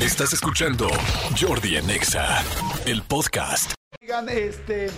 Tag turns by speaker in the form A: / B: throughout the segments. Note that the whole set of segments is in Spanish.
A: Estás escuchando Jordi en Exa, el podcast.
B: Oigan, este,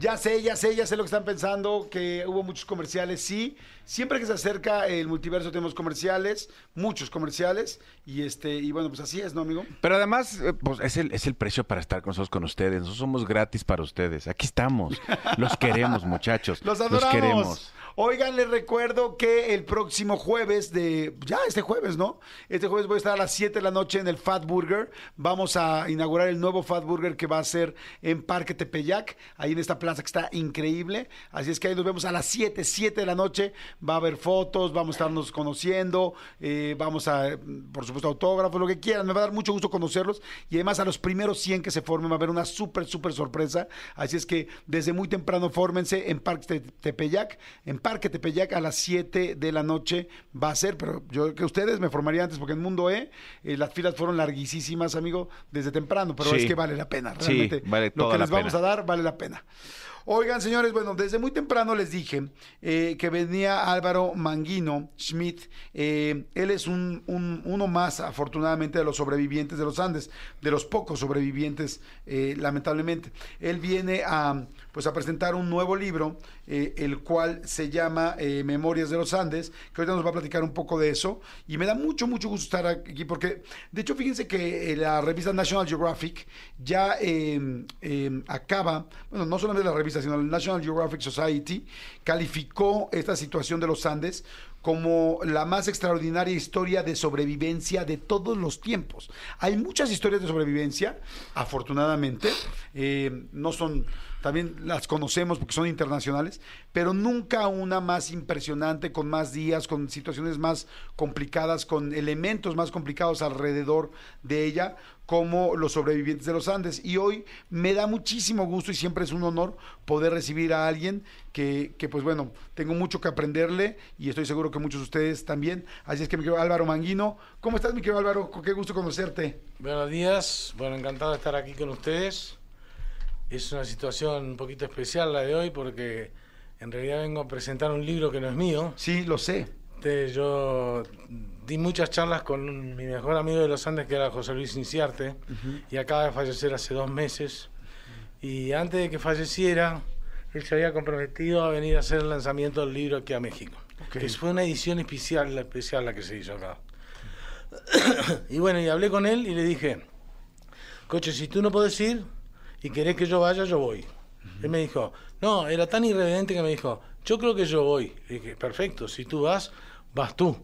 B: ya sé, ya sé, ya sé lo que están pensando, que hubo muchos comerciales, sí. Siempre que se acerca el multiverso tenemos comerciales, muchos comerciales, y este, y bueno, pues así es, ¿no, amigo?
C: Pero además, eh, pues es el, es el precio para estar con nosotros, con ustedes. Nosotros somos gratis para ustedes. Aquí estamos. Los queremos, muchachos.
B: Los adoramos.
C: queremos.
B: Oigan, les recuerdo que el próximo jueves de. Ya, este jueves, ¿no? Este jueves voy a estar a las 7 de la noche en el Fat Burger. Vamos a inaugurar el nuevo Fat Burger que va a ser en Parque Tepeyac, ahí en esta plaza que está increíble. Así es que ahí nos vemos a las 7, 7 de la noche. Va a haber fotos, vamos a estarnos conociendo, eh, vamos a, por supuesto, autógrafos, lo que quieran. Me va a dar mucho gusto conocerlos. Y además, a los primeros 100 que se formen va a haber una súper, súper sorpresa. Así es que desde muy temprano fórmense en Parque Te- Tepeyac, en Parque Tepeyac a las 7 de la noche va a ser, pero yo creo que ustedes me formaría antes porque en Mundo E eh, las filas fueron larguísimas, amigo, desde temprano, pero
C: Sí.
B: es que vale la pena,
C: Sí,
B: realmente.
C: vale
B: lo que les vamos
C: pena.
B: a dar vale la pena. Oigan, señores, bueno, desde muy temprano les dije eh, que venía Álvaro Manguino Schmidt. eh, él es un, un- uno más, afortunadamente, de los sobrevivientes de los Andes, de los pocos sobrevivientes, eh, lamentablemente. Él viene a, pues, a presentar un nuevo libro, eh, el cual se llama Memorias de los Andes, que ahorita nos va a platicar un poco de eso. Y me da mucho, mucho gusto estar aquí, porque, de hecho, fíjense que la revista National Geographic ya acaba, bueno, no solamente la revista, sino la National Geographic Society calificó esta situación de los Andes como la más extraordinaria historia de sobrevivencia de todos los tiempos. Hay muchas historias de sobrevivencia, afortunadamente, eh, no son, también las conocemos porque son internacionales, pero nunca una más impresionante, con más días, con situaciones más complicadas, con elementos más complicados alrededor de ella, como los sobrevivientes de los Andes. Y hoy me da muchísimo gusto y siempre es un honor poder recibir a alguien que, que, pues bueno, tengo mucho que aprenderle y estoy seguro que muchos de ustedes también. Así es que mi querido Álvaro Manguino, ¿cómo estás mi querido Álvaro? Qué gusto conocerte.
D: Buenos días, bueno, encantado de estar aquí con ustedes. Es una situación un poquito especial la de hoy porque en realidad vengo a presentar un libro que no es mío.
B: Sí, lo sé.
D: Este, yo di muchas charlas con mi mejor amigo de los Andes, que era José Luis Inciarte, y acaba de fallecer hace dos meses. Y antes de que falleciera, él se había comprometido a venir a hacer el lanzamiento del libro aquí a México.
B: Ok.
D: Que fue una edición especial, especial la que se hizo acá. y bueno, y hablé con él y le dije, coche, si tú no puedes ir y querés que yo vaya, yo voy. Él me dijo, no, era tan irreverente que me dijo, yo creo que yo voy. Le dije, perfecto, si tú vas, vas tú.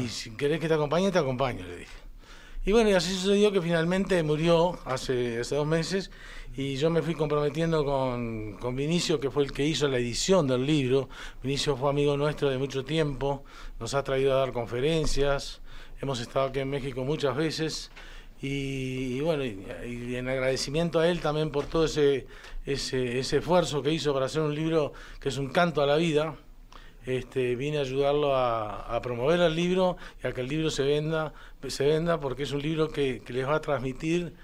D: Y si querés que te acompañe, te acompaño, le dije. Y bueno, y así sucedió que finalmente murió hace, hace dos meses y yo me fui comprometiendo con, con Vinicio, que fue el que hizo la edición del libro. Vinicio fue amigo nuestro de mucho tiempo, nos ha traído a dar conferencias, hemos estado aquí en México muchas veces y, y bueno, y, y en agradecimiento a él también por todo ese, ese, ese esfuerzo que hizo para hacer un libro que es un canto a la vida. Este, vine a ayudarlo a, a promover el libro y a que el libro se venda, se venda porque es un libro que, que les va a transmitir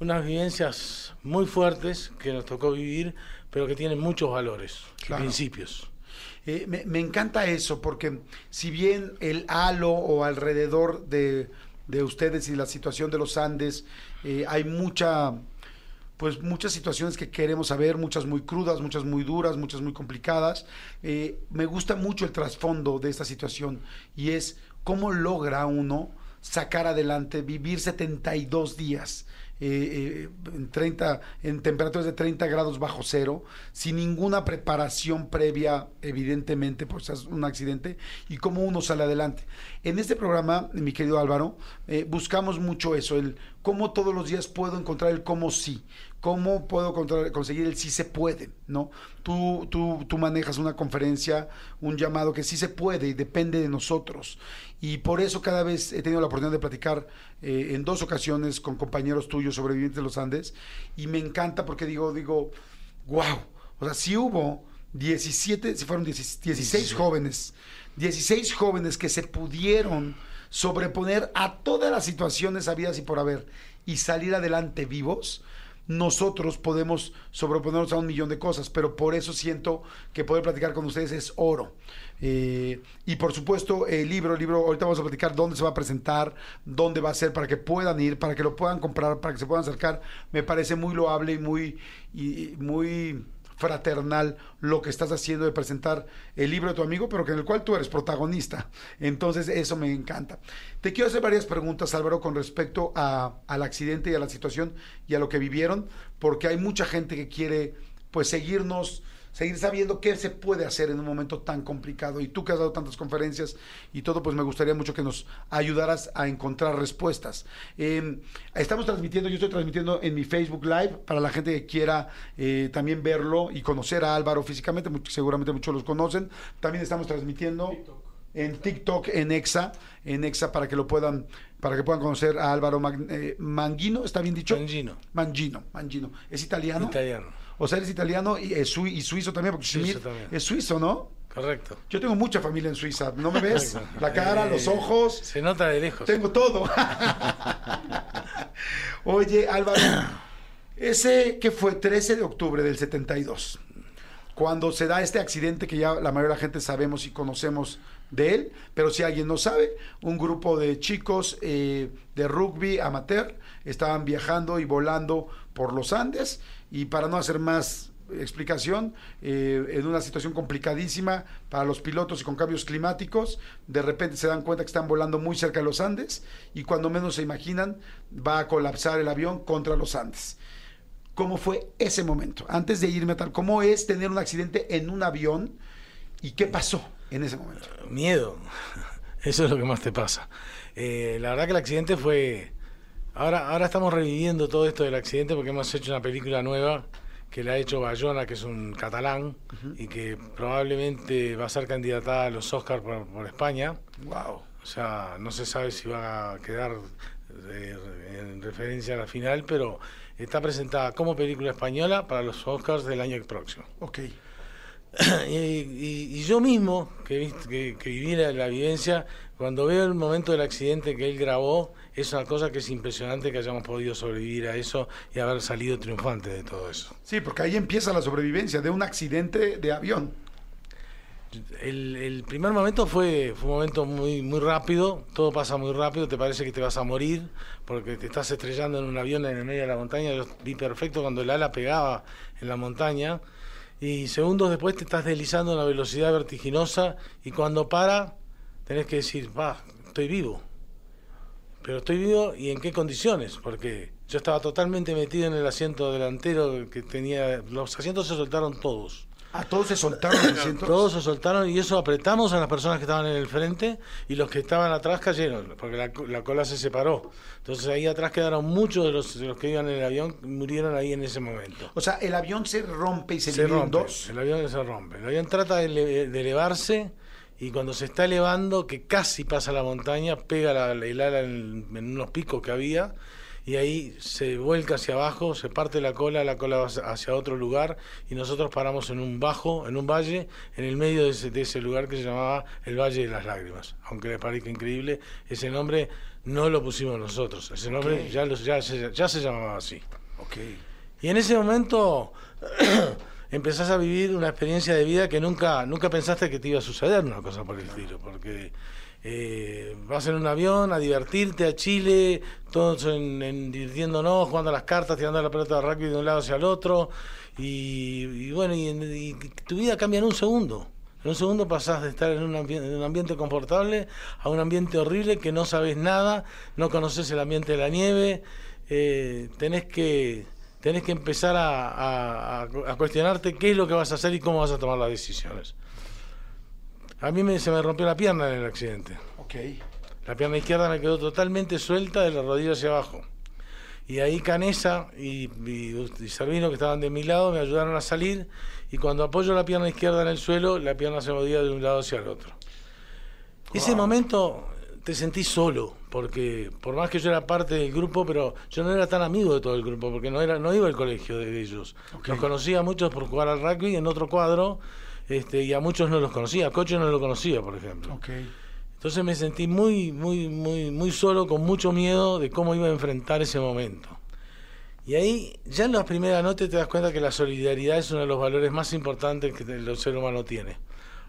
D: unas vivencias muy fuertes que nos tocó vivir, pero que tienen muchos valores y principios.
B: Eh, me, me encanta eso, porque si bien el halo o alrededor de, de ustedes y la situación de los Andes, eh, hay mucha, pues muchas situaciones que queremos saber, muchas muy crudas, muchas muy duras, muchas muy complicadas. Eh, me gusta mucho el trasfondo de esta situación y es cómo logra uno sacar adelante, vivir 72 días. Eh, eh, en 30 en temperaturas de 30 grados bajo cero sin ninguna preparación previa evidentemente pues es un accidente y cómo uno sale adelante. En este programa mi querido Álvaro eh, buscamos mucho eso el cómo todos los días puedo encontrar el cómo sí cómo puedo conseguir el sí se puede no tú, tú, tú manejas una conferencia un llamado que sí se puede y depende de nosotros. Y por eso cada vez he tenido la oportunidad de platicar eh, en dos ocasiones con compañeros tuyos sobrevivientes de los Andes y me encanta porque digo, digo, wow, o sea, si hubo 17, si fueron 16, 16 jóvenes, 16 jóvenes que se pudieron sobreponer a todas las situaciones habidas y por haber y salir adelante vivos, nosotros podemos sobreponernos a un millón de cosas, pero por eso siento que poder platicar con ustedes es oro. Eh, y por supuesto, el libro, el libro, ahorita vamos a platicar dónde se va a presentar, dónde va a ser, para que puedan ir, para que lo puedan comprar, para que se puedan acercar. Me parece muy loable y muy, y muy fraternal lo que estás haciendo de presentar el libro de tu amigo, pero que en el cual tú eres protagonista. Entonces, eso me encanta. Te quiero hacer varias preguntas, Álvaro, con respecto a, al accidente y a la situación y a lo que vivieron, porque hay mucha gente que quiere pues seguirnos seguir sabiendo qué se puede hacer en un momento tan complicado. Y tú que has dado tantas conferencias y todo, pues me gustaría mucho que nos ayudaras a encontrar respuestas. Eh, estamos transmitiendo, yo estoy transmitiendo en mi Facebook Live para la gente que quiera eh, también verlo y conocer a Álvaro físicamente, seguramente muchos los conocen. También estamos transmitiendo en TikTok, en Exa, en Exa para que lo puedan para que puedan conocer a Álvaro eh, Mangino, ¿está bien dicho?
D: Mangino.
B: Mangino, Mangino. ¿Es italiano?
D: Italiano.
B: O sea, eres italiano y, y suizo también, porque Schmidt es suizo, ¿no?
D: Correcto.
B: Yo tengo mucha familia en Suiza. ¿No me ves? La cara, los ojos.
D: Se nota de lejos.
B: Tengo todo. Oye, Álvaro, ese que fue 13 de octubre del 72, cuando se da este accidente que ya la mayoría de la gente sabemos y conocemos de él, pero si alguien no sabe, un grupo de chicos eh, de rugby amateur estaban viajando y volando por los Andes y para no hacer más explicación, eh, en una situación complicadísima para los pilotos y con cambios climáticos, de repente se dan cuenta que están volando muy cerca de los Andes y cuando menos se imaginan va a colapsar el avión contra los Andes. ¿Cómo fue ese momento? Antes de irme a tal, ¿cómo es tener un accidente en un avión y qué pasó en ese momento?
D: Miedo, eso es lo que más te pasa. Eh, la verdad que el accidente fue Ahora, ahora estamos reviviendo todo esto del accidente porque hemos hecho una película nueva que la ha hecho Bayona, que es un catalán, y que probablemente va a ser candidatada a los Oscars por, España.
B: Wow.
D: O sea, no se sabe si va a quedar eh, en referencia a la final, pero está presentada como película española para los Oscars del año próximo.
B: Ok.
D: y, yo mismo, que, que, que viví la, la, vivencia, cuando veo el momento del accidente que él grabó, es una cosa que es impresionante que hayamos podido sobrevivir a eso y haber salido triunfante de todo eso.
B: Sí, porque ahí empieza la sobrevivencia de un accidente de avión.
D: El, primer momento fue, fue un momento muy, muy rápido, todo pasa muy rápido, te parece que te vas a morir porque te estás estrellando en un avión en el medio de la montaña. Yo vi perfecto cuando el ala pegaba en la montaña y segundos después te estás deslizando a una velocidad vertiginosa y cuando para tenés que decir, va, estoy vivo. Pero estoy vivo y en qué condiciones, porque yo estaba totalmente metido en el asiento delantero que tenía, los asientos se soltaron todos.
B: ¿A ah, todos se soltaron los asientos?
D: Todos se soltaron y eso apretamos a las personas que estaban en el frente y los que estaban atrás cayeron, porque la, cola se separó. Entonces ahí atrás quedaron muchos de los, los, que iban en el avión, murieron ahí en ese momento.
B: O sea, el avión se rompe y se,
D: se
B: rompe, en dos.
D: El avión se rompe. El avión trata de, de elevarse y cuando se está elevando, que casi pasa la montaña, pega la, el ala en, unos picos que había y ahí se vuelca hacia abajo, se parte la cola, la cola va hacia otro lugar y nosotros paramos en un bajo, en un valle, en el medio de ese, de ese lugar que se llamaba el Valle de las Lágrimas. Aunque les parezca increíble, ese nombre no lo pusimos nosotros, ese nombre ya, ya, ya, se llamaba así.
B: Okay.
D: Y en ese momento empezás a vivir una experiencia de vida que nunca, nunca pensaste que te iba a suceder una cosa por el estilo, porque eh, vas en un avión a divertirte a Chile, todos en, divirtiéndonos, jugando las cartas, tirando la pelota de rugby de un lado hacia el otro, y, bueno, y, tu vida cambia en un segundo. En un segundo pasás de estar en un, en un, ambiente confortable a un ambiente horrible que no sabes nada, no conoces el ambiente de la nieve, eh, tenés que tenés que empezar a, cuestionarte qué es lo que vas a hacer y cómo vas a tomar las decisiones. A mí me, se me rompió la pierna en el accidente.
B: Okay.
D: La pierna izquierda me quedó totalmente suelta de la rodilla hacia abajo. Y ahí Canesa y, y, Servino, que estaban de mi lado, me ayudaron a salir. Y cuando apoyo la pierna izquierda en el suelo, la pierna se movía de un lado hacia el otro. Ese momento te sentís solo, porque por más que yo era parte del grupo, pero yo no era tan amigo de todo el grupo, porque no era no iba al colegio de ellos. Los conocía a muchos por jugar al rugby en otro cuadro, este, y a muchos no los conocía. A Coche no lo conocía, por ejemplo. Entonces me sentí muy, muy, muy, muy solo, con mucho miedo de cómo iba a enfrentar ese momento. Y ahí, ya en las primeras noches te das cuenta que la solidaridad es uno de los valores más importantes que el ser humano tiene.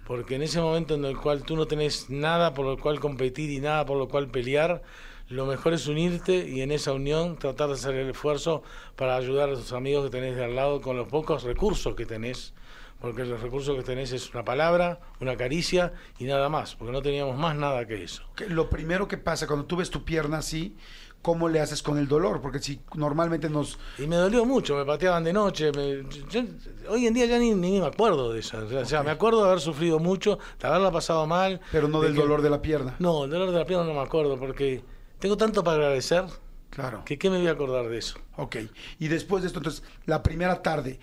D: Porque en ese momento en el cual tú no tenés nada por lo cual competir y nada por lo cual pelear, lo mejor es unirte y en esa unión tratar de hacer el esfuerzo para ayudar a tus amigos que tenés de al lado con los pocos recursos que tenés. Porque los recursos que tenés es una palabra, una caricia y nada más, porque no teníamos más nada que eso.
B: Lo primero que pasa cuando tú ves tu pierna así, ¿cómo le haces con el dolor? Porque si normalmente nos...
D: Y me dolió mucho, me pateaban de noche. me- yo- hoy en día ya ni, ni me acuerdo de eso. O sea, me acuerdo de haber sufrido mucho, de haberla pasado mal.
B: Pero no
D: de
B: del
D: que-
B: dolor de la pierna.
D: No, el dolor de la pierna no me acuerdo, porque tengo tanto para agradecer
B: Claro.
D: que qué me voy a acordar de eso.
B: Ok. Y después de esto, entonces, la primera tarde,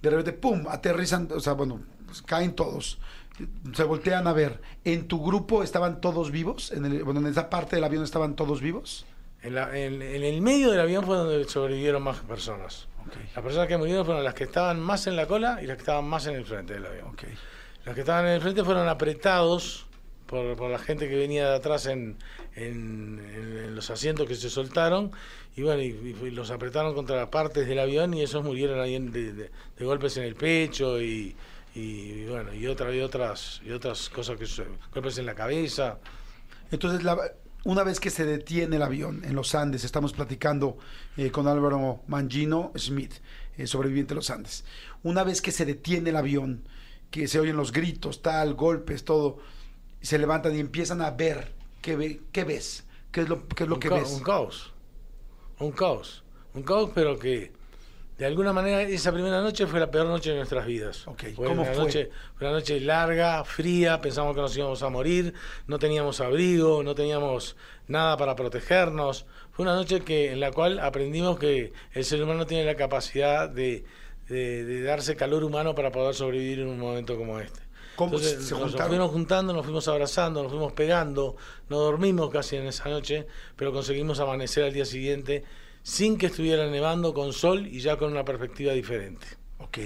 B: de repente, ¡pum! Aterrizan, o sea, bueno, pues, caen todos. Se voltean a ver. ¿En tu grupo estaban todos vivos? ¿En el- bueno, en esa parte del avión estaban todos vivos?
D: En, la- en- en el medio del avión fue donde sobrevivieron más personas.
B: Ok.
D: Las personas que murieron fueron las que estaban más en la cola y las que estaban más en el frente del avión.
B: Ok.
D: Los que estaban en el frente fueron apretados por, por la gente que venía de atrás en, en- en- los asientos que se soltaron y bueno, y, y los apretaron contra las partes del avión y esos murieron ahí de, de- de golpes en el pecho y, y, bueno, y, otra, y otras y otras cosas que se- golpes en la cabeza.
B: Entonces, la- una vez que se detiene el avión en los Andes, estamos platicando eh, con Álvaro Mangino Smith, eh, sobreviviente de los Andes. Una vez que se detiene el avión, que se oyen los gritos, tal, golpes, todo, se levantan y empiezan a ver qué, ve- qué ves, qué es lo, qué es lo
D: un,
B: que ves.
D: un caos. Un caos. Un caos, pero que de alguna manera esa primera noche fue la peor noche de nuestras vidas. Fue
B: ¿cómo
D: una
B: fue?
D: Noche, fue una noche larga, fría, pensamos que nos íbamos a morir, no teníamos abrigo, no teníamos nada para protegernos. Fue una noche que en la cual aprendimos que el ser humano tiene la capacidad de, de- de darse calor humano para poder sobrevivir en un momento como este.
B: ¿Cómo
D: Entonces,
B: se
D: nos
B: juntaron?
D: fuimos juntando, nos fuimos abrazando, nos fuimos pegando, no dormimos casi en esa noche, pero conseguimos amanecer al día siguiente sin que estuviera nevando, con sol y ya con una perspectiva diferente.
B: Ok.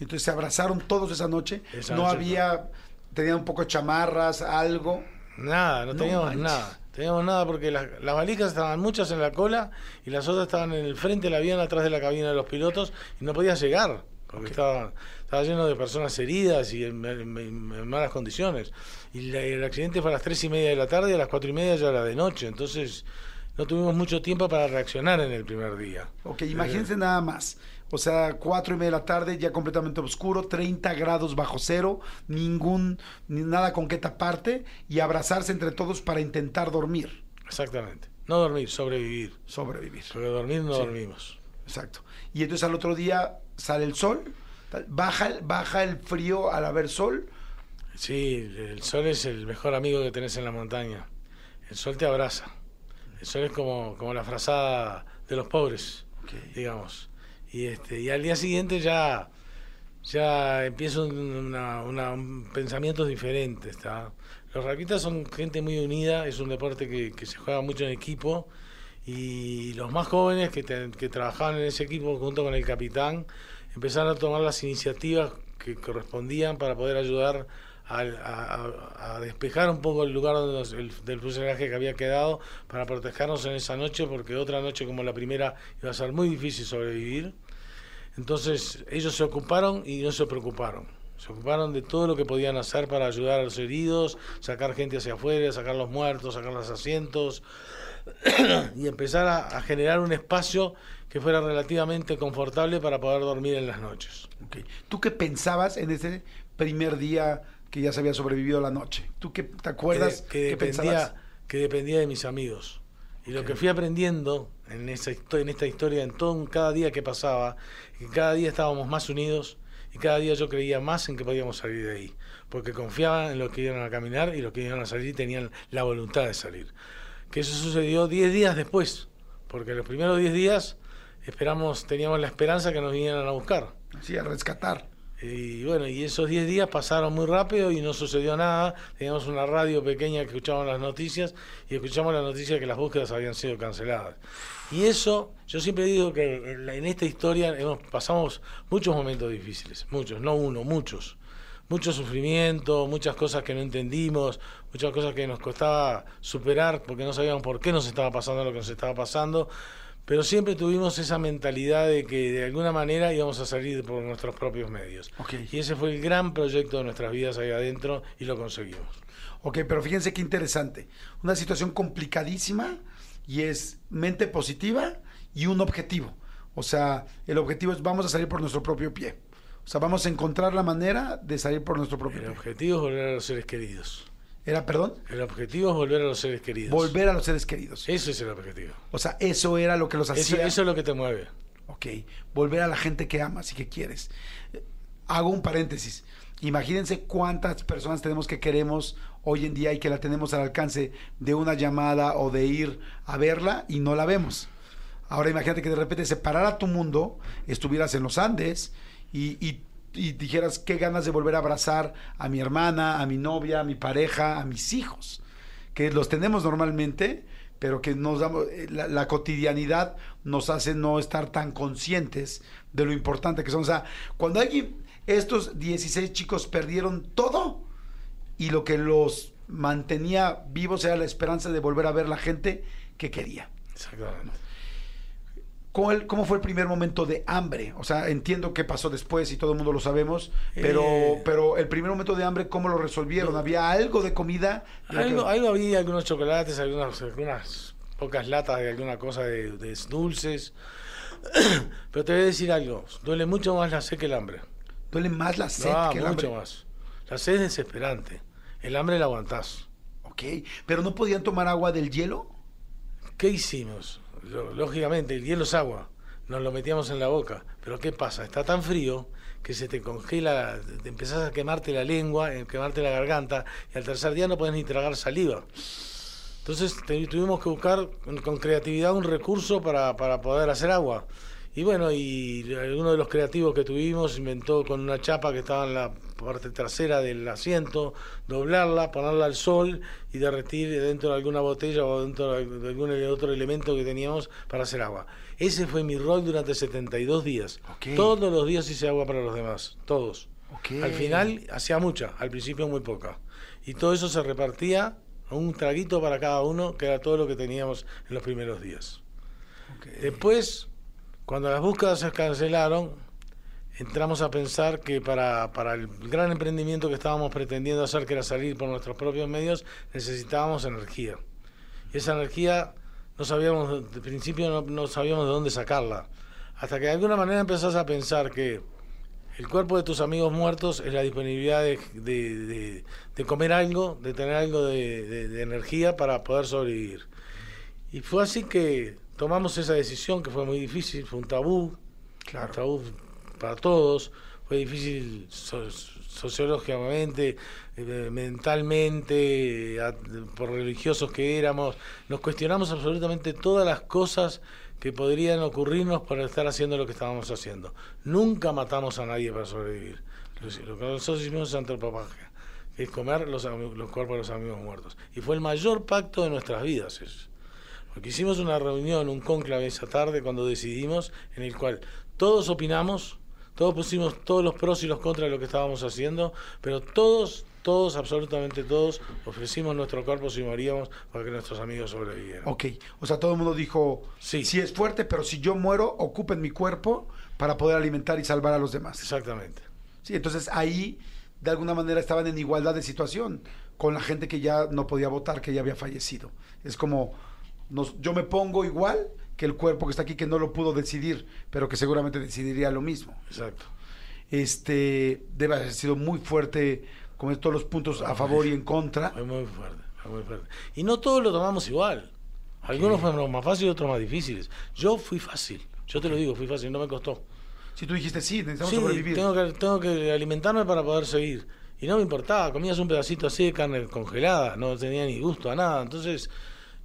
B: Entonces se abrazaron todos esa noche.
D: Esa
B: no
D: noche,
B: había, tenían un poco de chamarras, algo.
D: Nada, no
B: No
D: teníamos
B: manches.
D: nada. Teníamos nada porque las, las valijas estaban muchas en la cola y las otras estaban en el frente del avión, atrás de la cabina de los pilotos y no podías llegar porque estaba, estaba lleno de personas heridas y en, en- en malas condiciones. Y la- el accidente fue a las tres y media de la tarde y a las cuatro y media ya era de noche. Entonces no tuvimos mucho tiempo para reaccionar en el primer día.
B: Ok, imagínense nada más. O sea, cuatro y media de la tarde, ya completamente oscuro, 30 grados bajo cero, ningún, ni nada con qué taparte y abrazarse entre todos para intentar dormir,
D: Exactamente. No dormir, sobrevivir.
B: sobrevivir.
D: Porque dormir no
B: Sí.
D: dormimos.
B: Exacto. Y entonces al otro día sale el sol, baja, baja el frío al haber sol.
D: Sí, el sol es el mejor amigo que tenés en la montaña. El sol te abraza. El sol es como, como la frazada de los pobres,
B: Ok.
D: digamos. Y este y al día siguiente ya ya empieza un, una, una- un pensamientos diferentes. ¿tá? Los raquetas son gente muy unida, es un deporte que, que se juega mucho en equipo y los más jóvenes que, te- que trabajaban en ese equipo junto con el capitán empezaron a tomar las iniciativas que correspondían para poder ayudar a, despejar un poco el lugar del fuselaje que había quedado para protegernos en esa noche porque otra noche como la primera iba a ser muy difícil sobrevivir. Entonces ellos se ocuparon y no se preocuparon. Se ocuparon de todo lo que podían hacer para ayudar a los heridos, sacar gente hacia afuera, sacar los muertos, sacar los asientos y empezar a, generar un espacio que fuera relativamente confortable para poder dormir en las noches.
B: ¿Tú qué pensabas en ese primer día que ya se había sobrevivido la noche? ¿Tú qué te acuerdas?
D: que, que
B: ¿Qué
D: dependía,
B: pensabas?
D: que dependía de mis amigos. Y lo que fui aprendiendo en, esa en esta historia, en todo cada día que pasaba, que cada día estábamos más unidos y cada día yo creía más en que podíamos salir de ahí, porque confiaba en los que iban a caminar y los que iban a salir tenían la voluntad de salir. Que eso sucedió 10 días después, porque los primeros 10 días esperamos, teníamos la esperanza que nos vinieran a buscar.
B: Sí, a rescatar.
D: Y bueno, y esos 10 días pasaron muy rápido y no sucedió nada. Teníamos una radio pequeña que escuchábamos las noticias y escuchamos la noticia de que las búsquedas habían sido canceladas. Y eso, yo siempre digo que en esta historia hemos, pasamos muchos momentos difíciles, muchos, no uno, muchos. Mucho sufrimiento, muchas cosas que no entendimos, muchas cosas que nos costaba superar porque no sabíamos por qué nos estaba pasando lo que nos estaba pasando. Pero siempre tuvimos esa mentalidad de que de alguna manera íbamos a salir por nuestros propios medios.
B: Ok.
D: Y ese fue el gran proyecto de nuestras vidas ahí adentro y lo conseguimos.
B: Ok, pero fíjense qué interesante. Una situación complicadísima y es mente positiva y un objetivo. O sea, el objetivo es vamos a salir por nuestro propio pie. O sea, vamos a encontrar la manera de salir por nuestro propio
D: El
B: pie.
D: objetivo es volver a los seres queridos.
B: Era, perdón,
D: El objetivo es volver a los seres queridos.
B: volver a los seres queridos.
D: Eso es el objetivo.
B: O sea, eso era lo que los
D: Eso,
B: hacía.
D: eso es lo que te mueve.
B: Ok, volver a la gente que amas y que quieres. Eh, Hago un paréntesis. Imagínense cuántas personas tenemos que queremos hoy en día y que la tenemos al alcance de una llamada o de ir a verla y no la vemos. Ahora imagínate que de repente se parara tu mundo, estuvieras en los Andes y, y- y dijeras qué ganas de volver a abrazar a mi hermana, a mi novia, a mi pareja, a mis hijos que los tenemos normalmente, pero que nos damos, eh, la, cotidianidad nos hace no estar tan conscientes de lo importante que son. O sea, cuando alguien, estos 16 chicos perdieron todo y lo que los mantenía vivos era la esperanza de volver a ver la gente que quería.
D: Exactamente.
B: ¿Cuál- ¿Cómo fue el primer momento de hambre? O sea, entiendo qué pasó después y todo el mundo lo sabemos, pero,
D: Eh.
B: pero el primer momento de hambre, ¿cómo lo resolvieron? ¿Había algo de comida? de la que-
D: Algo, había, algunos chocolates, algunas, algunas pocas latas de alguna cosa de, de dulces. Pero te voy a decir algo, duele mucho más la sed que el hambre.
B: Duele más la sed que el
D: mucho
B: hambre.
D: más. La sed es desesperante. El hambre la aguantás.
B: Ok, pero no podían tomar agua del hielo.
D: ¿Qué hicimos? Lógicamente, el hielo es agua. Nos lo metíamos en la boca. Pero ¿qué pasa? Está tan frío que se te congela, te empezás a quemarte la lengua, a quemarte la garganta, y al tercer día no podés ni tragar saliva. Entonces tuvimos que buscar con, con creatividad un recurso para, para poder hacer agua. Y bueno, y uno de los creativos que tuvimos inventó con una chapa que estaba en la parte trasera del asiento, doblarla, ponerla al sol y derretir dentro de alguna botella o dentro de algún otro elemento que teníamos para hacer agua. Ese fue mi rol durante 72 días. Todos los días hice agua para los demás, todos. Al final hacía mucha, al principio muy poca. Y todo eso se repartía un traguito para cada uno, que era todo lo que teníamos en los primeros días. Después, cuando las búsquedas se cancelaron, entramos a pensar que para, para el gran emprendimiento que estábamos pretendiendo hacer, que era salir por nuestros propios medios, necesitábamos energía. Y esa energía no sabíamos, de principio no, no sabíamos de dónde sacarla. Hasta que de alguna manera empezás a pensar que el cuerpo de tus amigos muertos es la disponibilidad de, de- de- de comer algo, de tener algo de, energía para poder sobrevivir. Y fue así que tomamos esa decisión que fue muy difícil, fue un tabú,
B: Claro.
D: Para todos, fue difícil so- sociológicamente, eh, mentalmente, eh, por religiosos que éramos, nos cuestionamos absolutamente todas las cosas que podrían ocurrirnos por estar haciendo lo que estábamos haciendo. Nunca matamos a nadie para sobrevivir. Lo, que nosotros hicimos es antropofagia, que es comer los, los cuerpos de los amigos muertos. Y fue el mayor pacto de nuestras vidas. eso. Porque hicimos una reunión, un cónclave esa tarde cuando decidimos, en el cual todos opinamos, todos pusimos todos los pros y los contras de lo que estábamos haciendo, pero todos, todos, absolutamente todos, ofrecimos nuestro cuerpo si moríamos para que nuestros amigos sobrevivieran.
B: Ok, o sea, todo el mundo dijo,
D: Sí.
B: sí es fuerte, pero si yo muero, ocupen mi cuerpo para poder alimentar y salvar a los demás.
D: Exactamente.
B: Sí, entonces ahí, de alguna manera, estaban en igualdad de situación con la gente que ya no podía votar, que ya había fallecido. Es como, nos- yo me pongo igual que el cuerpo que está aquí, que no lo pudo decidir, pero que seguramente decidiría lo mismo.
D: Exacto.
B: Este, debe haber sido muy fuerte, con todos los puntos a favor y en contra.
D: Fue muy fuerte, fue muy fuerte. Y no todos lo tomamos igual. Algunos fueron más fáciles otros más difíciles. Yo fui fácil. Yo te lo digo, fui fácil, no me costó.
B: Si tú dijiste, sí, necesitamos
D: Sí,
B: sobrevivir.
D: tengo que, tengo que alimentarme para poder seguir. Y no me importaba, comías un pedacito así de carne congelada, no tenía ni gusto a nada. Entonces,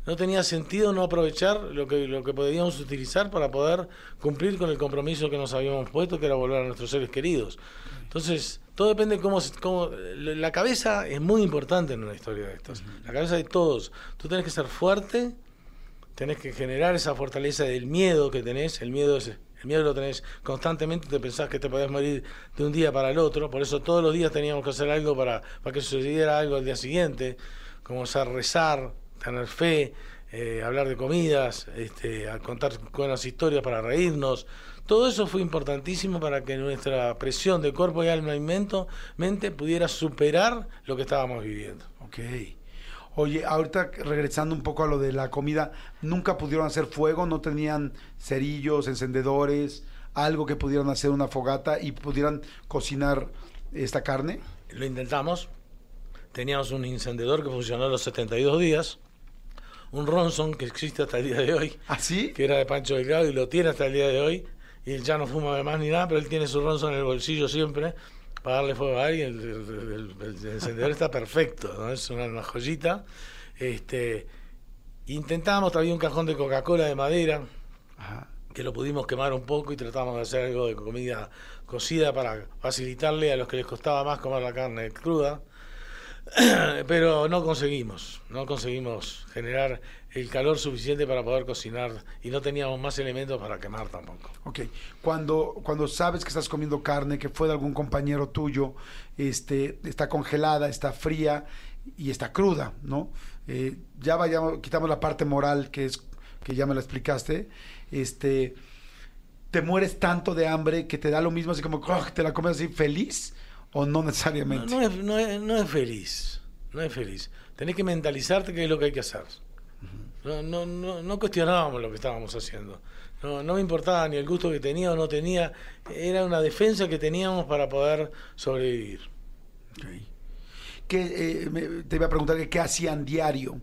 D: no tenía sentido no aprovechar lo que, lo que podíamos utilizar para poder cumplir con el compromiso que nos habíamos puesto, que era volver a nuestros seres queridos. Entonces, todo depende cómo, se- cómo la cabeza es muy importante en una historia de estas. La cabeza de todos. Tú tenés que ser fuerte, tenés que generar esa fortaleza del miedo que tenés, el miedo es el miedo lo tenés constantemente, te pensás que te podés morir de un día para el otro, por eso todos los días teníamos que hacer algo para, para que sucediera algo al día siguiente, como ser rezar, tener fe, eh, hablar de comidas, este, a contar buenas historias para reírnos. Todo eso fue importantísimo para que nuestra presión de cuerpo y alma y mente pudiera superar lo que estábamos viviendo.
B: Ok. Oye, ahorita regresando un poco a lo de la comida, ¿nunca pudieron hacer fuego? ¿No tenían cerillos, encendedores, algo que pudieran hacer una fogata y pudieran cocinar esta carne?
D: Lo intentamos. Teníamos un encendedor que funcionó los 72 días. Un Ronson que existe hasta el día de hoy,
B: ¿Así?
D: que era de Pancho Delgado y lo tiene hasta el día de hoy. Y él ya no fuma más ni nada, pero él tiene su Ronson en el bolsillo siempre para darle fuego a alguien. El, el- el- el encendedor está perfecto, ¿no? es una, una joyita. Este, intentábamos, traía un cajón de Coca-Cola de madera,
B: Ajá.
D: que lo pudimos quemar un poco y tratamos de hacer algo de comida cocida para facilitarle a los que les costaba más comer la carne cruda. Pero no conseguimos, no conseguimos generar el calor suficiente para poder cocinar y no teníamos más elementos para quemar tampoco.
B: Ok. Cuando, cuando sabes que estás comiendo carne que fue de algún compañero tuyo, este, está congelada, está fría y está cruda, ¿no? Eh, ya vayamos, quitamos la parte moral que es que ya me la explicaste. Este, te mueres tanto de hambre que te da lo mismo así como ¡oh! te la comes así feliz o no necesariamente.
D: no es, no, es, no es feliz, no es feliz. Tenés que mentalizarte que es lo que hay que hacer. No, no, no, no cuestionábamos lo que estábamos haciendo. No, no me importaba ni el gusto que tenía o no tenía. Era una defensa que teníamos para poder sobrevivir.
B: ¿Qué, eh, me- te iba a preguntar que qué hacían diario,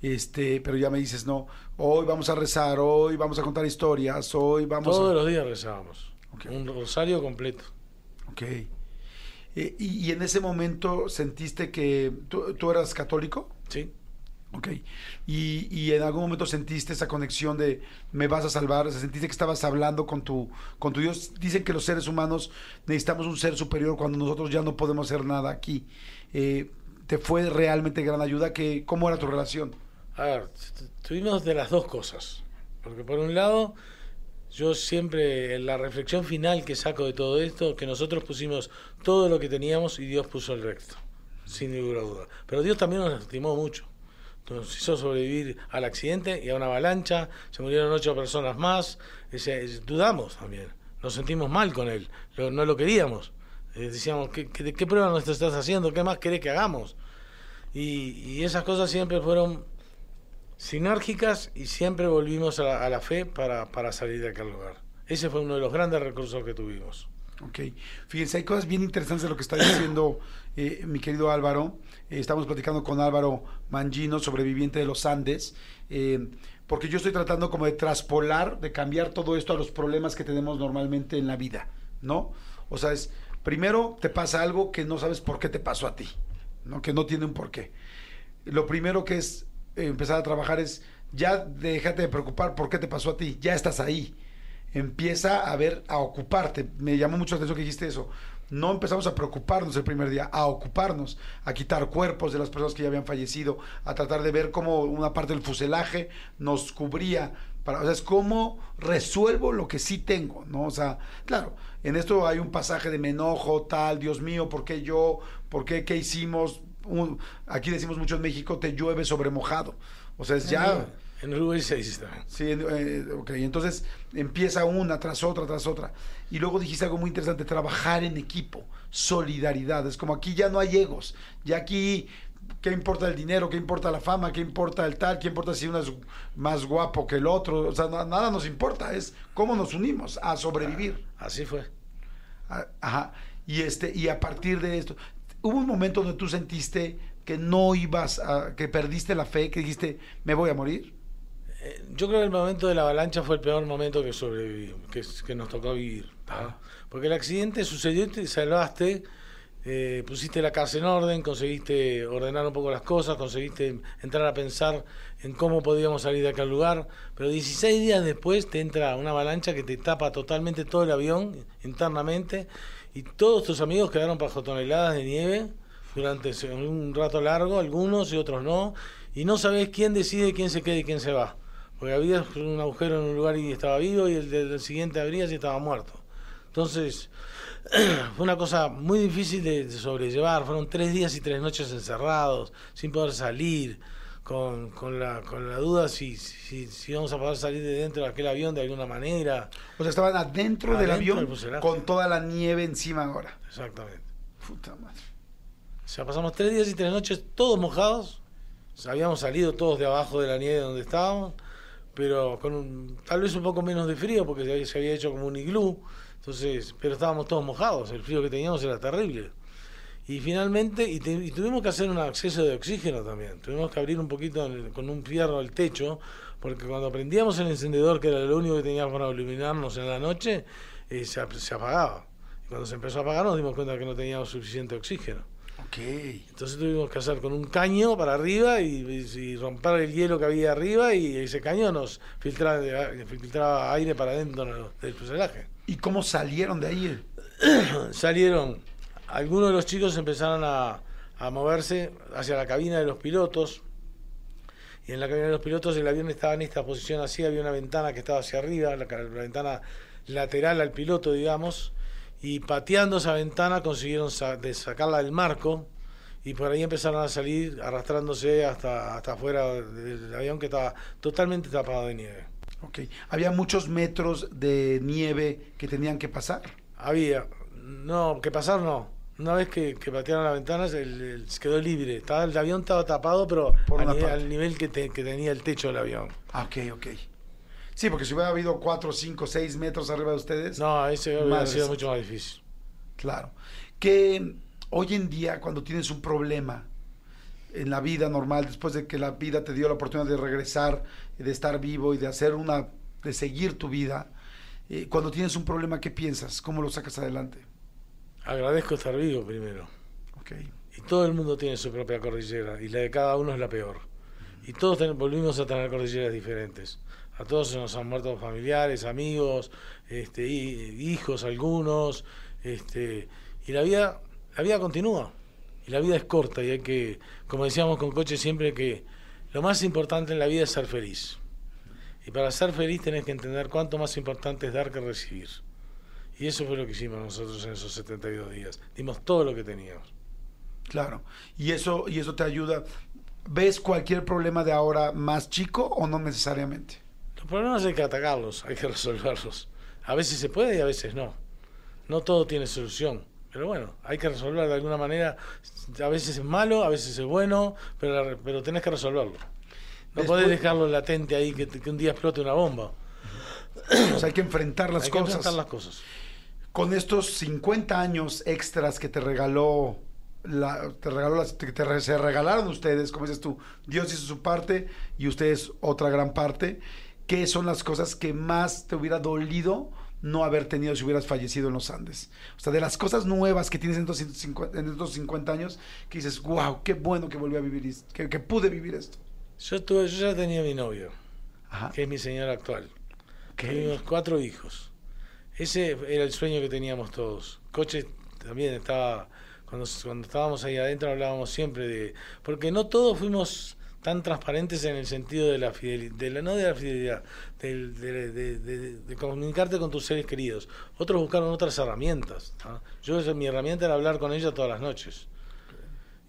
B: este, pero ya me dices, no, hoy vamos a rezar, hoy vamos a contar historias, hoy vamos
D: Todos
B: a...
D: los días rezábamos. Un rosario completo.
B: Ok. Eh, y, y en ese momento sentiste que tú, tú eras católico,
D: ¿Sí?
B: ok, y, y en algún momento sentiste esa conexión de me vas a salvar, o sea, sentiste que estabas hablando con tu, con tu Dios. Dicen que los seres humanos necesitamos un ser superior cuando nosotros ya no podemos hacer nada aquí. Eh, ¿Te fue realmente gran ayuda? que ¿Cómo era tu relación?
D: A ver, tu- tuvimos de las dos cosas. Porque por un lado, yo siempre, en la reflexión final que saco de todo esto, que nosotros pusimos todo lo que teníamos y Dios puso el resto, sin ninguna duda. Pero Dios también nos estimó mucho. Nos hizo sobrevivir al accidente y a una avalancha, se murieron ocho personas más, dudamos también, nos sentimos mal con él, no lo queríamos. Eh, decíamos, ¿qué, qué, qué prueba nos estás haciendo? ¿Qué más querés que hagamos? Y, y esas cosas siempre fueron sinérgicas y siempre volvimos a la, fe para, para salir de aquel lugar. Ese fue uno de los grandes recursos que tuvimos.
B: Ok, fíjense, hay cosas bien interesantes de lo que está diciendo eh, mi querido Álvaro. Eh, estamos platicando con Álvaro Mangino, sobreviviente de los Andes, eh, porque yo estoy tratando como de traspolar, de cambiar todo esto a los problemas que tenemos normalmente en la vida, ¿no? O sea, es, primero te pasa algo que no sabes por qué te pasó a ti, ¿no? Que no tiene un porqué. Lo primero que es empezar a trabajar es, ya déjate de preocupar por qué te pasó a ti, ya estás ahí empieza a ver, a ocuparte. Me llamó mucho la atención que dijiste eso. No empezamos a preocuparnos el primer día, a ocuparnos, a quitar cuerpos de las personas que ya habían fallecido, a tratar de ver cómo una parte del fuselaje nos cubría. Para, o sea, es cómo resuelvo lo que sí tengo, ¿no? O sea, claro, en esto hay un pasaje de me enojo, tal, Dios mío, ¿por qué yo? ¿Por qué? ¿Qué hicimos? Un- aquí decimos mucho en México, te llueve sobre mojado. O sea, es ya...
D: En Uruguay se dice.
B: Sí, eh, ok, entonces empieza una tras otra, tras otra. Y luego dijiste algo muy interesante, trabajar en equipo, solidaridad. Es como aquí ya no hay egos, ya aquí, ¿qué importa el dinero? ¿Qué importa la fama? ¿Qué importa el tal? ¿Qué importa si uno es más guapo que el otro? O sea, na- nada nos importa, es cómo nos unimos a sobrevivir.
D: Así fue.
B: A- Ajá. Y, este, y a partir de esto, hubo un momento donde tú sentiste que no ibas a, que perdiste la fe, que dijiste, me voy a morir.
D: Eh, Yo creo que el momento de la avalancha fue el peor momento que sobreviví, que, que nos tocó vivir. ¿tá? Porque el accidente sucedió y te salvaste, eh, pusiste la casa en orden, conseguiste ordenar un poco las cosas, conseguiste entrar a pensar en cómo podíamos salir de aquel lugar, pero 16 días después te entra una avalancha que te tapa totalmente todo el avión internamente y todos tus amigos quedaron bajo toneladas de nieve durante un rato largo, algunos y otros no, y no sabes quién decide quién se queda y quién se va. Porque había un agujero en un lugar y estaba vivo y el del siguiente abría y estaba muerto. Entonces, fue una cosa muy difícil de sobrellevar. Fueron tres días y tres noches encerrados, sin poder salir, con, con la, con la duda si, si, si íbamos a poder salir de dentro de aquel avión de alguna manera.
B: O sea, estaban adentro, del
D: Adentro
B: avión
D: del
B: con toda la nieve encima ahora.
D: Exactamente.
B: Puta madre.
D: O sea, pasamos tres días y tres noches todos mojados. O sea, habíamos salido todos de abajo de la nieve donde estábamos, pero con un- tal vez un poco menos de frío porque se había, se había hecho como un iglú. Entonces, pero estábamos todos mojados. El frío que teníamos era terrible. Y finalmente, y, te- y tuvimos que hacer un acceso de oxígeno también. Tuvimos que abrir un poquito el- con un fierro el techo, porque cuando prendíamos el encendedor, que era lo único que teníamos para iluminarnos en la noche, eh, se, se apagaba. Y cuando se empezó a apagar nos dimos cuenta que no teníamos suficiente oxígeno.
B: Ok.
D: Entonces tuvimos que hacer con un caño para arriba y, y- y romper el hielo que había arriba y ese caño nos filtraba, filtraba aire para adentro del fuselaje.
B: ¿Y cómo salieron de ahí?
D: Salieron, algunos de los chicos empezaron a, a moverse hacia la cabina de los pilotos y en la cabina de los pilotos el avión estaba en esta posición así, había una ventana que estaba hacia arriba, la, ventana lateral al piloto, digamos, y pateando esa ventana consiguieron sa- de sacarla del marco y por ahí empezaron a salir arrastrándose hasta, hasta afuera del avión que estaba totalmente tapado de nieve.
B: Ok. Había muchos metros de nieve que tenían que pasar.
D: Había, no, que pasar no. Una vez que, que patearon las ventanas, el, el- se quedó libre. Estaba, el avión estaba tapado, pero nivel- al nivel que, te- que tenía el techo del avión.
B: Ah, ok, ok. Sí, porque si hubiera habido 4, 5, 6 metros arriba de ustedes.
D: No, ese hubiera
B: Madre
D: sido mucho más difícil.
B: Claro. Que hoy en día, cuando tienes un problema en la vida normal, después de que la vida te dio la oportunidad de regresar, de estar vivo y de hacer una, de seguir tu vida, eh, cuando tienes un problema, ¿qué piensas? ¿Cómo lo sacas adelante?
D: Agradezco estar vivo primero. Y todo el mundo tiene su propia cordillera, y la de cada uno es la peor. Y todos ten- volvimos a tener cordilleras diferentes. A todos se nos han muerto familiares, amigos, este, hi- hijos algunos, este, y la vida, la vida continúa. Y la vida es corta y hay que, como decíamos con Coche siempre, que lo más importante en la vida es ser feliz. Y para ser feliz tenés que entender cuánto más importante es dar que recibir. Y eso fue lo que hicimos nosotros en esos 72 días. Dimos todo lo que teníamos.
B: Claro. Y eso, y eso te ayuda. ¿Ves cualquier problema de ahora más chico o no necesariamente?
D: Los problemas hay que atacarlos, hay que resolverlos. A veces se puede y a veces no. No todo tiene solución. Pero bueno, hay que resolverlo de alguna manera. A veces es malo, a veces es bueno, pero, pero tenés que resolverlo. No
B: Después-
D: podés dejarlo latente ahí que, que un día explote una bomba.
B: O sea, hay que enfrentar las
D: hay que
B: cosas.
D: enfrentar las cosas.
B: Con estos 50 años extras que te regaló, la, te regaló las, que te se regalaron ustedes, como dices tú, Dios hizo su parte y ustedes otra gran parte. ¿Qué son las cosas que más te hubiera dolido no haber tenido si hubieras fallecido en los Andes? O sea, de las cosas nuevas que tienes en estos 150, en estos 50 años, que dices, wow, qué bueno que volví a vivir, esto, que, que pude vivir esto.
D: Yo, tuve, yo ya tenía mi novio,
B: Ajá.
D: que es mi señora actual. Tuvimos cuatro hijos. Ese era el sueño que teníamos todos. Coche también estaba, cuando, estábamos ahí adentro hablábamos siempre de, porque no todos fuimos tan transparentes en el sentido de la fidelidad, de la, no de la fidelidad, del- de, de- comunicarte con tus seres queridos. Otros buscaron otras herramientas. Yo mi herramienta era hablar con ella todas las noches.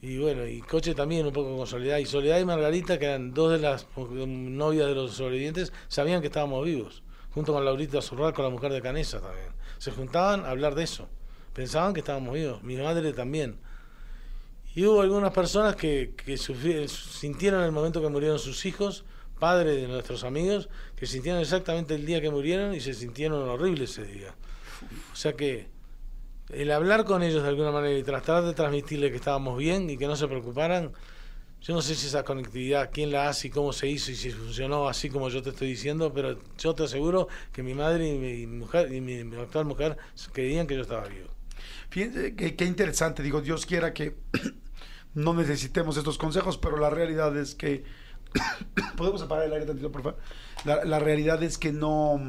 D: Y bueno, y Coche también un poco con Soledad. Y Soledad y Margarita, que eran dos de las novias de los sobrevivientes, sabían que estábamos vivos. Junto con Laurita Zurral, con la mujer de Canesa también. Se juntaban a hablar de eso. Pensaban que estábamos vivos. Mi madre también. Y hubo algunas personas que, que sintieron el momento que murieron sus hijos, padres de nuestros amigos, que sintieron exactamente el día que murieron y se sintieron horribles ese día. O sea que el hablar con ellos de alguna manera y tratar de transmitirles que estábamos bien y que no se preocuparan, yo no sé si esa conectividad, quién la hace y cómo se hizo y si funcionó así como yo te estoy diciendo, pero yo te aseguro que mi madre y mi mujer y mi, actual mujer creían que yo estaba vivo.
B: Fíjense qué, qué interesante, digo, Dios quiera que no necesitemos estos consejos, pero la realidad es que podemos apagar el aire tantito, por favor. La, la realidad es que no,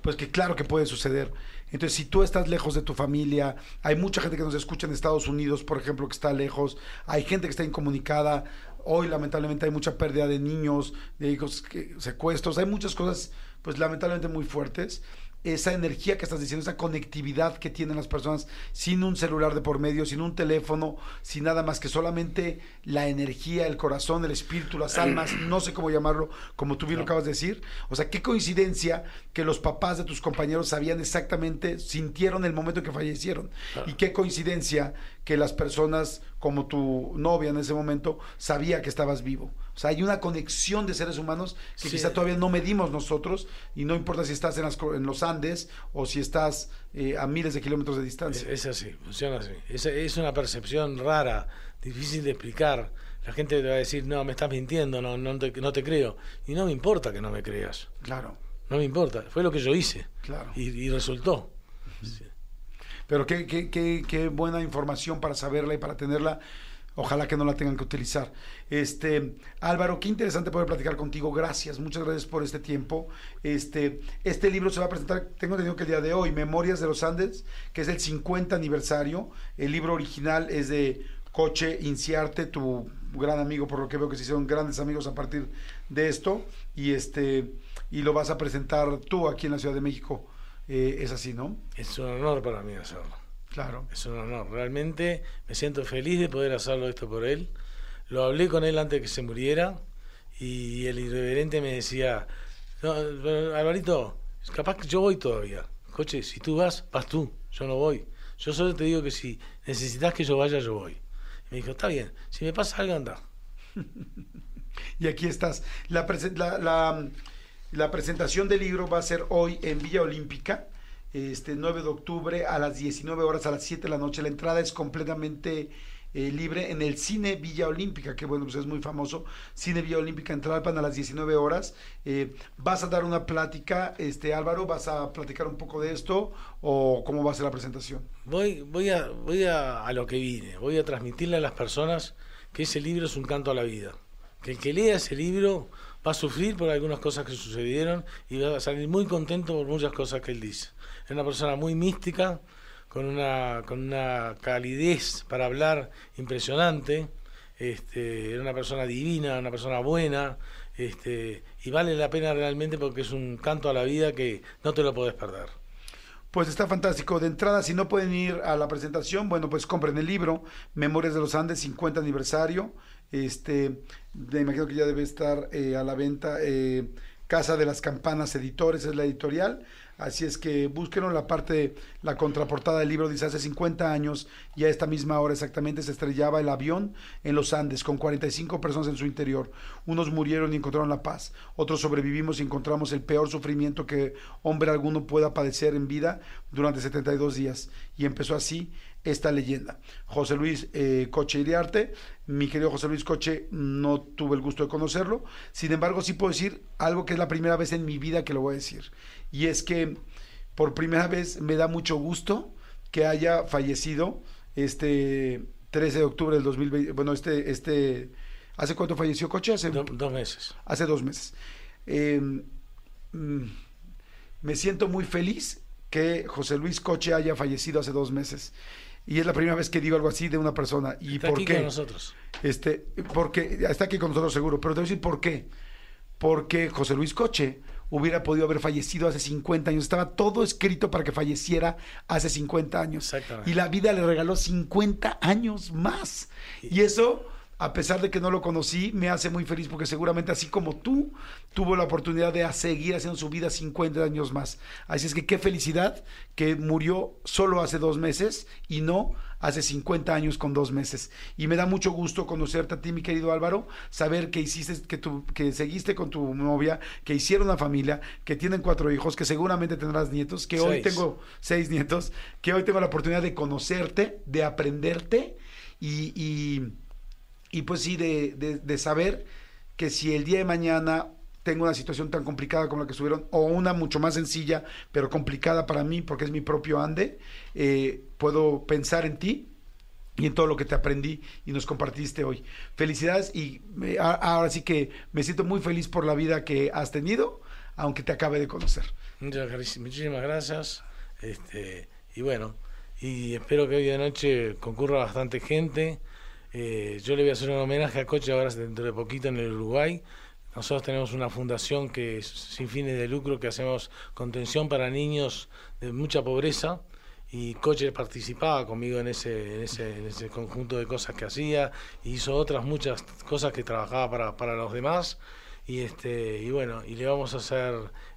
B: pues que claro que puede suceder. Entonces, si tú estás lejos de tu familia, hay mucha gente que nos escucha en Estados Unidos, por ejemplo, que está lejos, hay gente que está incomunicada, hoy lamentablemente hay mucha pérdida de niños, de hijos, secuestros, hay muchas cosas, pues lamentablemente muy fuertes esa energía que estás diciendo, esa conectividad que tienen las personas sin un celular de por medio, sin un teléfono, sin nada más que solamente la energía, el corazón, el espíritu, las almas, no sé cómo llamarlo, como tú bien lo acabas de decir. O sea, qué coincidencia que los papás de tus compañeros sabían exactamente, sintieron el momento en que fallecieron. Y qué coincidencia que las personas como tu novia en ese momento sabía que estabas vivo. O sea, hay una conexión de seres humanos que quizá todavía no medimos nosotros y no importa si estás en, en los Andes o si estás eh, a miles de kilómetros de distancia.
D: Es, así, funciona así. Es, es, una percepción rara, difícil de explicar. La gente te va a decir, no, me estás mintiendo, no, no, te, no te creo. Y no me importa que no me creas.
B: Claro.
D: No me importa, fue lo que yo hice.
B: Claro.
D: Y, y resultó.
B: Pero qué, qué, qué, qué buena información para saberla y para tenerla. Ojalá que no la tengan que utilizar. Este, Álvaro, qué interesante poder platicar contigo. Gracias, muchas gracias por este tiempo. Este, este libro se va a presentar, tengo entendido que el día de hoy, Memorias de los Andes, que es el 50 aniversario. El libro original es de Coche Inciarte, tu gran amigo, por lo que veo que se hicieron grandes amigos a partir de esto. Y este, y lo vas a presentar tú aquí en la Ciudad de México. Eh, es así, ¿no?
D: Es un honor para mí hacerlo.
B: Claro.
D: Es un honor. Realmente me siento feliz de poder hacerlo esto por él. Lo hablé con él antes de que se muriera y el irreverente me decía, no, Alvarito, capaz que yo voy todavía. Coche, si tú vas, vas tú, yo no voy. Yo solo te digo que si necesitas que yo vaya, yo voy. Y me dijo, está bien, si me pasa algo, anda.
B: y aquí estás. La, la, la, la presentación del libro va a ser hoy en Villa Olímpica este 9 de octubre a las 19 horas, a las 7 de la noche. La entrada es completamente eh, libre en el Cine Villa Olímpica, que bueno, pues es muy famoso. Cine Villa Olímpica en Tlalpan a las 19 horas. Eh, ¿Vas a dar una plática, este Álvaro? ¿Vas a platicar un poco de esto o cómo va a ser la presentación?
D: Voy, voy, a, voy a, a lo que vine. Voy a transmitirle a las personas que ese libro es un canto a la vida. Que el que lea ese libro va a sufrir por algunas cosas que sucedieron y va a salir muy contento por muchas cosas que él dice. Es una persona muy mística, con una, con una calidez para hablar impresionante. Este, era una persona divina, una persona buena, este, y vale la pena realmente porque es un canto a la vida que no te lo podés perder.
B: Pues está fantástico. De entrada, si no pueden ir a la presentación, bueno, pues compren el libro, Memorias de los Andes, 50 aniversario. Este, me imagino que ya debe estar eh, a la venta. Eh, Casa de las Campanas Editores es la editorial. Así es que búsquenlo, la parte, la contraportada del libro dice, hace 50 años y a esta misma hora exactamente se estrellaba el avión en los Andes con 45 personas en su interior. Unos murieron y encontraron la paz, otros sobrevivimos y encontramos el peor sufrimiento que hombre alguno pueda padecer en vida durante 72 días. Y empezó así esta leyenda. José Luis eh, Coche Iriarte, mi querido José Luis Coche, no tuve el gusto de conocerlo, sin embargo sí puedo decir algo que es la primera vez en mi vida que lo voy a decir, y es que por primera vez me da mucho gusto que haya fallecido este 13 de octubre del 2020, bueno, este, este, ¿hace cuánto falleció Coche? Hace
D: dos meses.
B: Hace dos meses. Em, mm, me siento muy feliz que José Luis Coche haya fallecido hace dos meses y es la primera vez que digo algo así de una persona. ¿Y
D: está
B: por
D: aquí
B: qué?
D: con nosotros.
B: Este, porque está aquí con nosotros seguro, pero te voy a decir por qué. Porque José Luis Coche hubiera podido haber fallecido hace 50 años. Estaba todo escrito para que falleciera hace 50 años.
D: Exactamente.
B: Y la vida le regaló 50 años más. Y eso a pesar de que no lo conocí, me hace muy feliz porque seguramente así como tú, tuvo la oportunidad de seguir haciendo su vida 50 años más. Así es que qué felicidad que murió solo hace dos meses y no hace 50 años con dos meses. Y me da mucho gusto conocerte a ti, mi querido Álvaro, saber que hiciste, que, tú, que seguiste con tu novia, que hicieron una familia, que tienen cuatro hijos, que seguramente tendrás nietos, que hoy tengo seis nietos, que hoy tengo la oportunidad de conocerte, de aprenderte y... y y pues sí, de, de, de, saber que si el día de mañana tengo una situación tan complicada como la que subieron, o una mucho más sencilla, pero complicada para mí, porque es mi propio ande, eh, puedo pensar en ti y en todo lo que te aprendí y nos compartiste hoy. Felicidades y me, ahora sí que me siento muy feliz por la vida que has tenido, aunque te acabe de conocer.
D: Muchísimas gracias. Este, y bueno, y espero que hoy de noche concurra bastante gente. Eh, yo le voy a hacer un homenaje a Coche ahora dentro de poquito en el Uruguay. Nosotros tenemos una fundación que es sin fines de lucro que hacemos contención para niños de mucha pobreza. Y Coche participaba conmigo en ese, en ese, en ese conjunto de cosas que hacía, hizo otras muchas cosas que trabajaba para, para los demás. Y este y bueno, y le vamos a hacer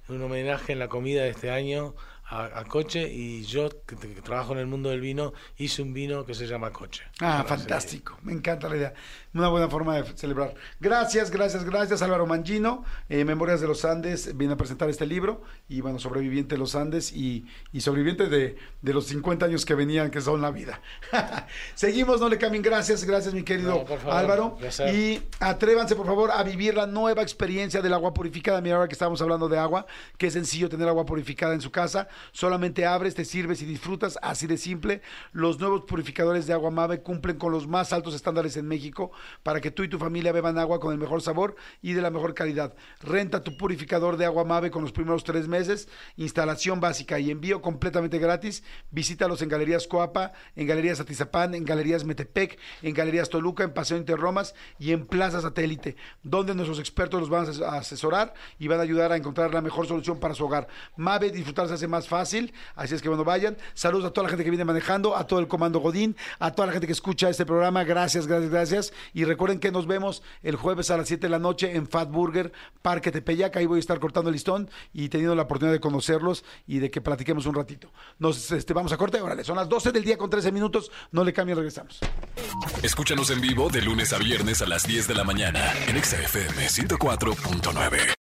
D: un homenaje en la comida de este año a, Coche y yo que, trabajo en el mundo del vino hice un vino que se llama Coche.
B: Ah, fantástico, me encanta la idea. Una buena forma de celebrar. Gracias, gracias, gracias Álvaro Mangino, eh, Memorias de los Andes, viene a presentar este libro y bueno, sobreviviente de los Andes y, y sobreviviente de, de, los 50 años que venían, que son la vida. Seguimos, no le cambien, gracias, gracias mi querido Álvaro. Y atrévanse por favor a vivir la nueva experiencia del agua purificada. Mira, ahora que estamos hablando de agua, qué sencillo tener agua purificada en su casa Solamente abres, te sirves y disfrutas, así de simple. Los nuevos purificadores de agua Mave cumplen con los más altos estándares en México para que tú y tu familia beban agua con el mejor sabor y de la mejor calidad. Renta tu purificador de agua Mave con los primeros tres meses, instalación básica y envío completamente gratis. Visítalos en Galerías Coapa, en Galerías Atizapán, en Galerías Metepec, en Galerías Toluca, en Paseo Interromas y en Plaza Satélite, donde nuestros expertos los van a asesorar y van a ayudar a encontrar la mejor solución para su hogar. Mave, disfrutarse hace más fácil. Así es que bueno, vayan. Saludos a toda la gente que viene manejando, a todo el comando Godín, a toda la gente que escucha este programa. Gracias, gracias, gracias. Y recuerden que nos vemos el jueves a las 7 de la noche en Fat Burger, Parque Tepeyac. Ahí voy a estar cortando el listón y teniendo la oportunidad de conocerlos y de que platiquemos un ratito. Nos este, vamos a corte. Órale, son las 12 del día con 13 minutos. No le cambien, regresamos.
A: Escúchanos en vivo de lunes a viernes a las 10 de la mañana en XFM 104.9.